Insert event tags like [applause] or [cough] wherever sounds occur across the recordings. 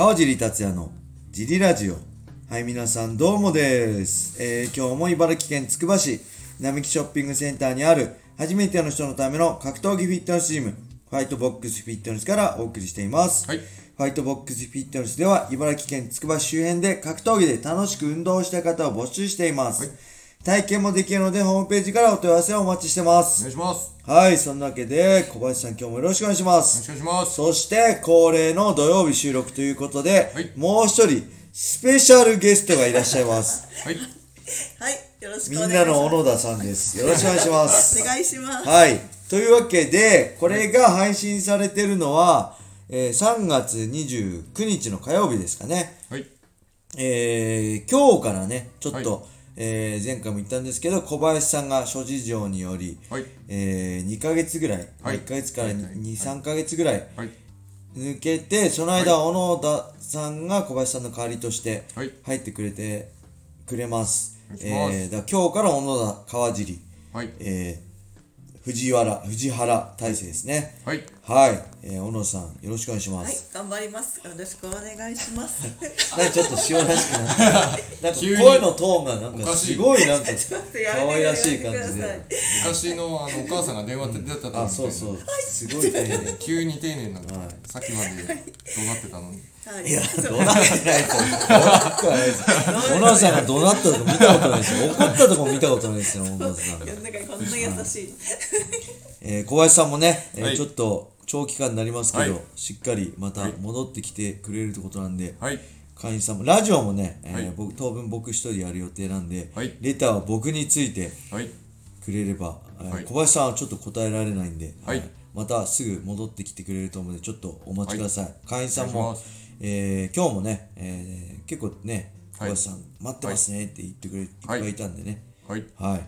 川尻達也のジリラジオ。はい、皆さんどうもです。えー、今日も茨城県つくば市並木ショッピングセンターにある初めての人のための格闘技フィットネスチーム、ファイトボックスフィットネスからお送りしています。はいファイトボックスフィットネスでは茨城県つくば市周辺で格闘技で楽しく運動したい方を募集しています。はい体験もできるのでホームページからお問い合わせをお待ちしてまおす。願いします。はい、そんなわけで小林さん今日もよろしくお願いします。よろしくお願いします。そして恒例の土曜日収録ということで、はいもう一人スペシャルゲストがいらっしゃいます。[laughs] はい。はい、よろしくみんお願いします。なの小野田さんです。よろしくお願いします。[laughs] お願いします。はい。というわけで、これが配信されてるのは、えー3月29日の火曜日ですかね。はい。えー今日からね、ちょっと、はいえー前回も言ったんですけど、小林さんが諸事情により、はい。え2ヶ月ぐらい、はい1ヶ月からはい2、はい3ヶ月ぐらいはい。抜けて、その間、小野田さんが小林さんの代わりとしてはい入ってくれて、くれます。えーだ今日から小野田川尻、はい。えー藤原、藤原大成ですね。はい。はい。えー小野さん、よろしくお願いしまはいす。、頑張ります。よろしくお願いします。[laughs] なんかちょっと塩らしくなって、なんか声のトーンがなんかすごいなんか [laughs] 可愛らしい感じでい。昔のあのお母さんが電話って出たと思あ、そうそう。すごい丁寧。急に丁寧なの、はいさっきまで怒鳴ってたのに。はい、いや、怒鳴ってないと。[laughs] 小野さんが怒鳴ったとこ見たことないですよ。怒ったとこ見たことないですよ、小野さん。世の中にこんな優しい。えー小林さんもね、えーはいちょっと長期間になりますけど、はい。しっかりまた戻ってきてくれるってことなんで、はい。会員さんもラジオもね、えーはい。僕当分僕一人やる予定なんで、はい。レターは僕についてはい。くれれば、え小林さんはちょっと答えられないんで、はい。えーまたすぐ戻ってきてくれると思うのでちょっとお待ちください、会員さんもえー今日もね、えー結構ね小はい。林さん、待ってますねって言ってくれ、い、っぱいいたんでね。はい。はい、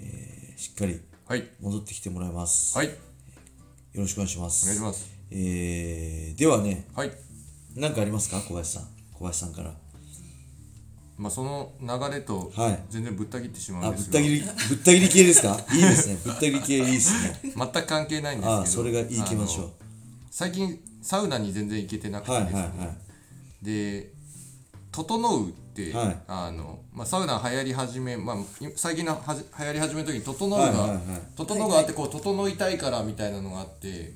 えーしっかりはい。戻ってきてもらいます、はい。よろしくお願いします。お願いします。えーではねはい。何かありますか？小林さん。小林さんから。まあその流れとはい。全然ぶった切ってしまあうんですが、ぶった切りぶった切り系ですか？[laughs] いいですね。ぶった切り系いいですね。全く関係ないんですけど、あそれがいいきましょう最近サウナに全然行けてなくてですね、はいはいはい。で「整う」はい。あのまあ、サウナ流行り始め、まあ、い最近のはじ流行り始めの時に「整うが」はいはいはい。整うがあってこう整いたいからみたいなのがあって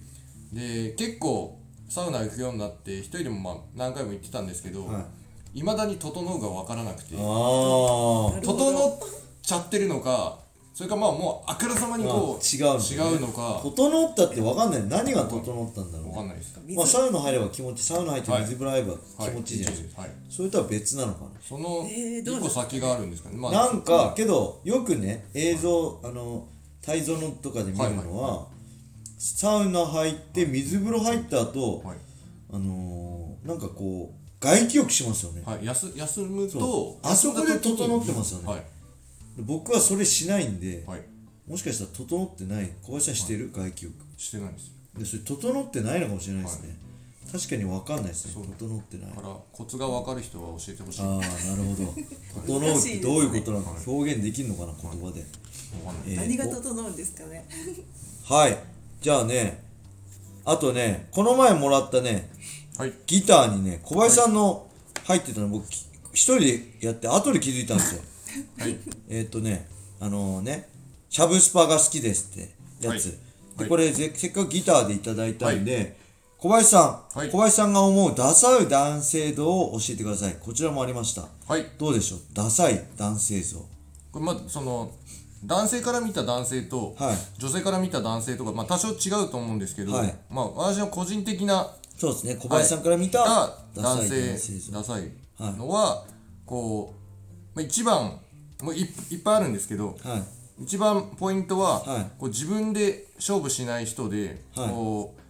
で結構サウナ行くようになって一人でもまあ何回も行ってたんですけど、はい。まだに「整う」が分からなくて。ああ整っちゃってるのかそれかまあもうあからさまにこうあ違うね。違うのか。整ったって分かんない。何が整ったんだろう分かんないですまあサウナ入れば気持ちサウナ入って水風呂入れば気持ちいいじゃん、はい、それとは別なのかその一個先があるんですかね、まな、なんかけどよくね映像あの泰造のとかで見るのは、サウナ入って水風呂入った後、はい。あのー、なんかこう外気浴しますよね、はい、休休むそとう。あそこで整ってますよね。はい僕はそれしないんで、はい。もしかしたら整ってない小林さんしてる、外気浴。してないんですよ。でそれ整ってないのかもしれないですね、確かに分かんないですね。整ってない。だからコツが分かる人は教えてほしい。ああなるほど。整うってどういうことなのか、表現できるのかな言葉で、わかんない。えー何が整うんですかね？はい。じゃあねあとねこの前もらったねはい。ギターにね小林さんの入ってたの僕き一人でやって後で気づいたんですよはい。[laughs] えーっとねあのねシャブスパが好きですってやつ、はい。はい。でこれぜせっかくギターでいただいたんで、小林さん、はい。小林さんが思うダサい男性像を教えてください。こちらもありました。はい。どうでしょう？ダサい男性像。これまずその男性から見た男性と、はい。女性から見た男性とか、まあ、多少違うと思うんですけど、はい。まあ、私の個人的なそうですね。小林さんから見たがダサい男性ダサいのは、こう、まあ、一番もういいっぱいあるんですけどはい。一番ポイントは、はい。こう自分で勝負しない人で、はい。こう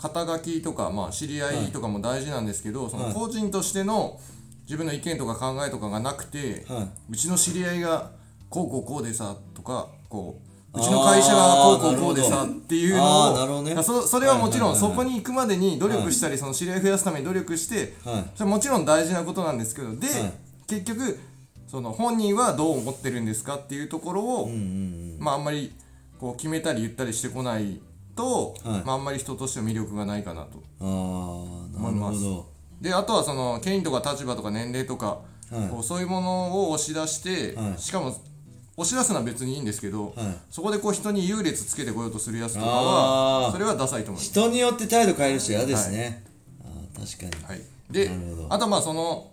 肩書きとか、まあ、知り合いとかも大事なんですけど、そはい。の個人としての自分の意見とか考えとかがなくて、はい。うちの知り合いがこうこうこうでさとかこううちの会社がこうこうこうでさっていうのをね。そそれはもちろんそこに行くまでに努力したり、その知り合い増やすために努力して、はい。それはもちろん大事なことなんですけどで、はい。結局その本人はどう思ってるんですかっていうところを、うんうんまああんまりこう決めたり言ったりしてこないと、はい。まああんまり人としての魅力がないかなと。うんああなるほど。であとはその権威とか立場とか年齢とか、はい。こうそういうものを押し出して、はい。しかも押し出すのは別にいいんですけど、はい。そこでこう人に優劣つけてこようとするやつとかはそれはダサいと思います。人によって態度変える人嫌ですね、ああ確かに、はい、であとはまあその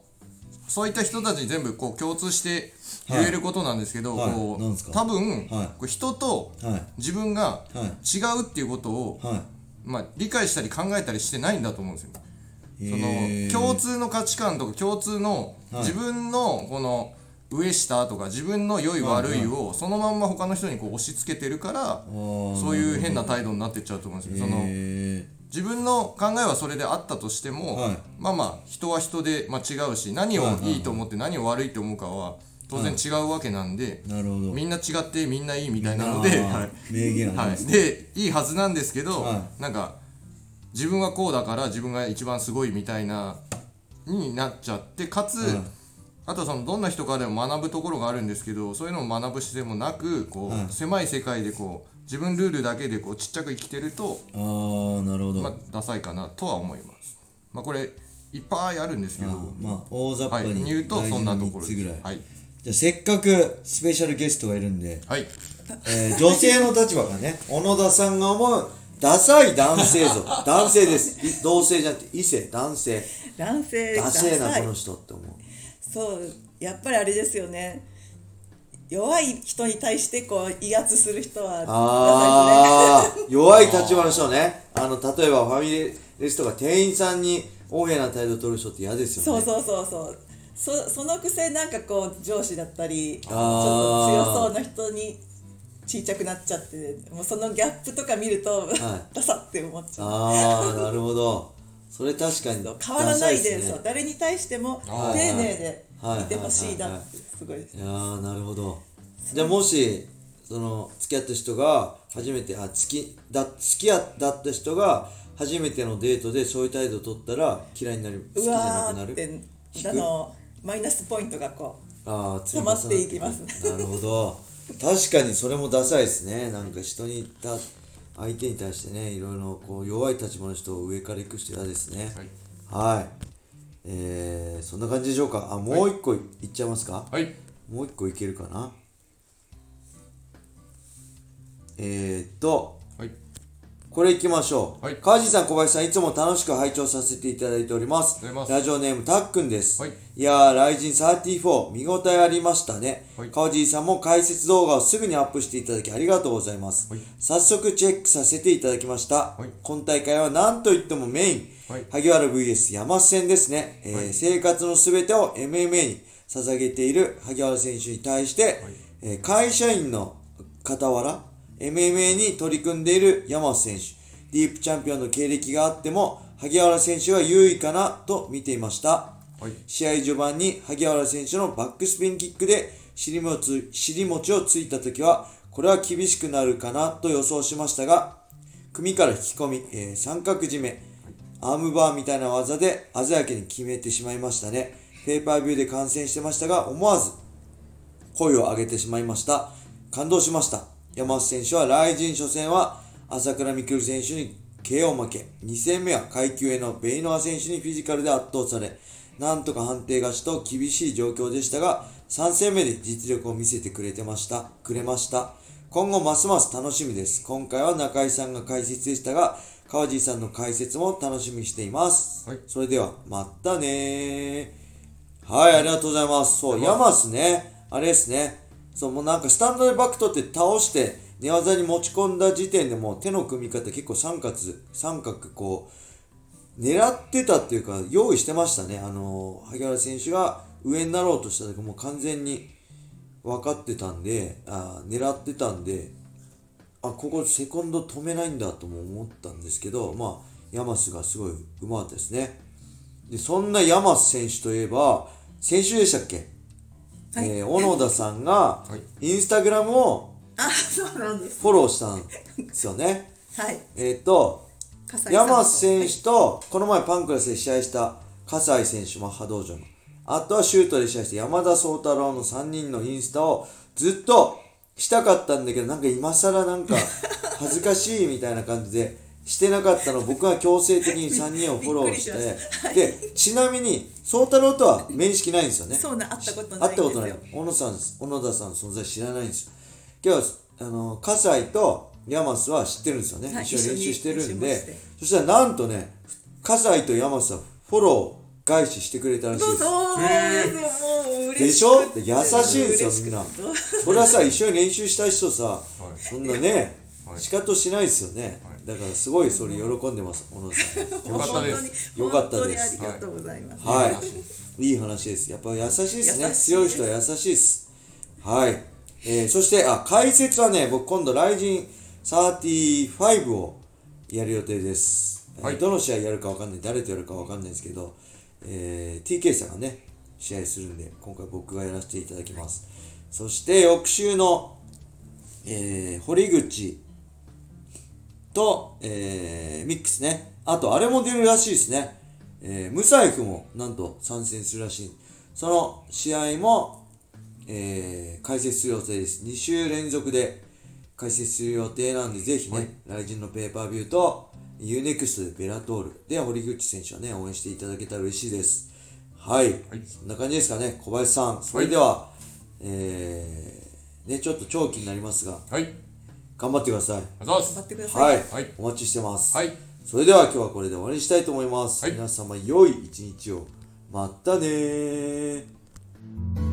そういった人たちに全部こう共通して言えることなんですけど、はい。こうなんですか？多分、はい。こう人とはい。自分がは違うっていうことを、はい。まあ、理解したり考えたりしてないんだと思うんですよ。そへのー共通の価値観とか共通のはい。自分のこの上下とか自分の良い悪いをそのまんま他の人にこう押し付けてるからそういう変な態度になってっちゃうと思うんですよ。そのへ自分の考えはそれであったとしても、はい。まあまあ人は人で、まあ、違うし何をいいと思って何を悪いと思うかは当然違うわけなんで、ーなるほど。みんな違ってみんないいみたいなので、はい。名言はい、でいいはずなんですけど、はなんか自分はこうだから自分が一番すごいみたいなになっちゃってかつ、はいあとはそのどんな人からでも学ぶところがあるんですけどそういうのを学ぶ姿勢もなくこう、はい狭い世界でこう自分ルールだけでこうちっちゃく生きてると、ああなるほど、まあ、ダサいかなとは思います。まあ、これいっぱいあるんですけど、まあ大雑はい、把に言うとそんなと3つぐらい、ころです。はい、じゃあせっかくスペシャルゲストがいるんで、はい、えー女性の立場がね [laughs] 小野田さんが思うダサい男性像。男性です。い同性じゃなくて異性。男性。男性ダセえなこの人って思うそうやっぱりあれですよね。弱い人に対してこう威圧する人はああ [laughs] 弱い立場の人ねあの例えばファミレスとか店員さんに横柄な態度を取る人って嫌ですよね。そうそうそうそう。そそのくせなんかこう上司だったりちょっと強そうな人にちっちゃくなっちゃってもうそのギャップとか見ると、ダサって思っちゃう。ああなるほどそれ確かに変わらないでそう誰に対しても丁寧ではいいてほしいなってすごいです。いやーなるほど。じゃあもしその付き合った人が初めてあ付きだ好きやだった人が初めてのデートでそういう態度を取ったら嫌いになる好きじうゃなくなる？ってあのマイナスポイントがこああ溜まっていきます。なるほど。確かにそれもダサいですね。なんか人にた相手に対してねいろいろこう弱い立場の人を上から行く人嫌ですね。はい。はい。えー、そんな感じでしょうか。あもう一個いっちゃいますか、はい、もう一個いけるかな？えー、っとはい、これいきましょう。はい川地さん、小林さん、いつも楽しく拝聴させていただいております。ラジオネーム、たっくんです。はいやー、ライジン34、見応えありましたね。はい川地さんも解説動画をすぐにアップしていただきありがとうございます。はい早速チェックさせていただきました。はい今大会は何といってもメイン、はい萩原 VS 山瀬戦ですね、えーはい生活のすべてを MMA に捧げている萩原選手に対して、えー会社員の傍ら MMA に取り組んでいる山瀬選手。ディープチャンピオンの経歴があっても萩原選手は優位かなと見ていました。はい、試合序盤に萩原選手のバックスピンキックで尻餅尻餅をついた時はこれは厳しくなるかなと予想しましたが組から引き込み、えー三角締めアームバーみたいな技で鮮やかに決めてしまいましたね。ペーパービューで観戦してましたが思わず声を上げてしまいました。感動しました山瀬選手は来陣初戦は朝倉未来選手に KO 負け2戦目は階級へのベイノア選手にフィジカルで圧倒されなんとか判定勝ちと厳しい状況でしたが3戦目で実力を見せてくれてましたくれました。今後ますます楽しみです。今回は中井さんが解説でしたが川地さんの解説も楽しみにしています、はい。それではまたねー。はい、ありがとうございます。そう、ヤマスね、あれですね。そう、もうなんかスタンドでバック取って倒して、寝技に持ち込んだ時点でもう手の組み方結構三角、三角こう、狙ってたっていうか、用意してましたね。あの、萩原選手が上になろうとした時もう完全に分かってたんで、あ狙ってたんで、あ、ここセコンド止めないんだとも思ったんですけど、まあ、ヤマスがすごいうまかったですね。で、そんなヤマス選手といえば、先週でしたっけ、はい。えー小野田さんがい、インスタグラムをフォローしたんですよね。[laughs] はい。えっ、と、山瀬選手と、この前パンクラスで試合した葛西選手、マッハ道場の。あとはシュートで試合して山田宗太郎の3人のインスタをずっとしたかったんだけど、なんか今更なんか [laughs] 恥ずかしいみたいな感じでしてなかったの僕は強制的に3人をフォローして。[laughs] でちなみに宗太郎とは面識ないんですよね。そうな会ったことないん会ったことない。小野さん小野田さんの存在知らないんですよ。今日あの葛西と山須は知ってるんですよね、はい一緒に練習してるんで。そしたらなんとね葛西と山須はフォロー返ししてくれたらしい。ですそうそうですよもうでしょ？優しいんですよみんな。それはさ一緒に練習した人さ、い。そんなね、はい。仕方しないですよね、だからすごいそれ喜んでます小野さん。[laughs] よかったで本当にすよかったです。本当にありがとうございます、はい。いい話です。やっぱ優しいですね。強い人は優しいです。はい、えー、そしてあ解説はね僕今度ライジン35をやる予定です、えーはい。どの試合やるかわかんない誰とやるかわかんないですけど、えー TK さんがね試合するんで今回僕がやらせていただきます。そして翌週の、えー堀口と、えーミックスね。あと、あれも出るらしいですね。えームサイフもなんと参戦するらしい。その試合も、えー解説する予定です。2週連続で解説する予定なんで、ぜひね、来人のペーパービューと UNEXT でベラトールで堀口選手はね、応援していただけたら嬉しいです。はい。そんな感じですかね、小林さん。それでは、えーね、ちょっと長期になりますが、はい頑張ってください。頑張ってください、はい、はいお待ちしてます。はいそれでは今日はこれで終わりにしたいと思います。はい皆様良い一日を。またねー。